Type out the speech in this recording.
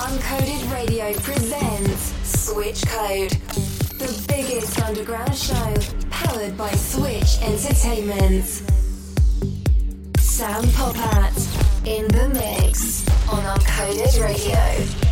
Uncoded Radio presents Switch Code, the biggest underground show powered by Switch Entertainment. Sam Popat in the mix on Uncoded Radio.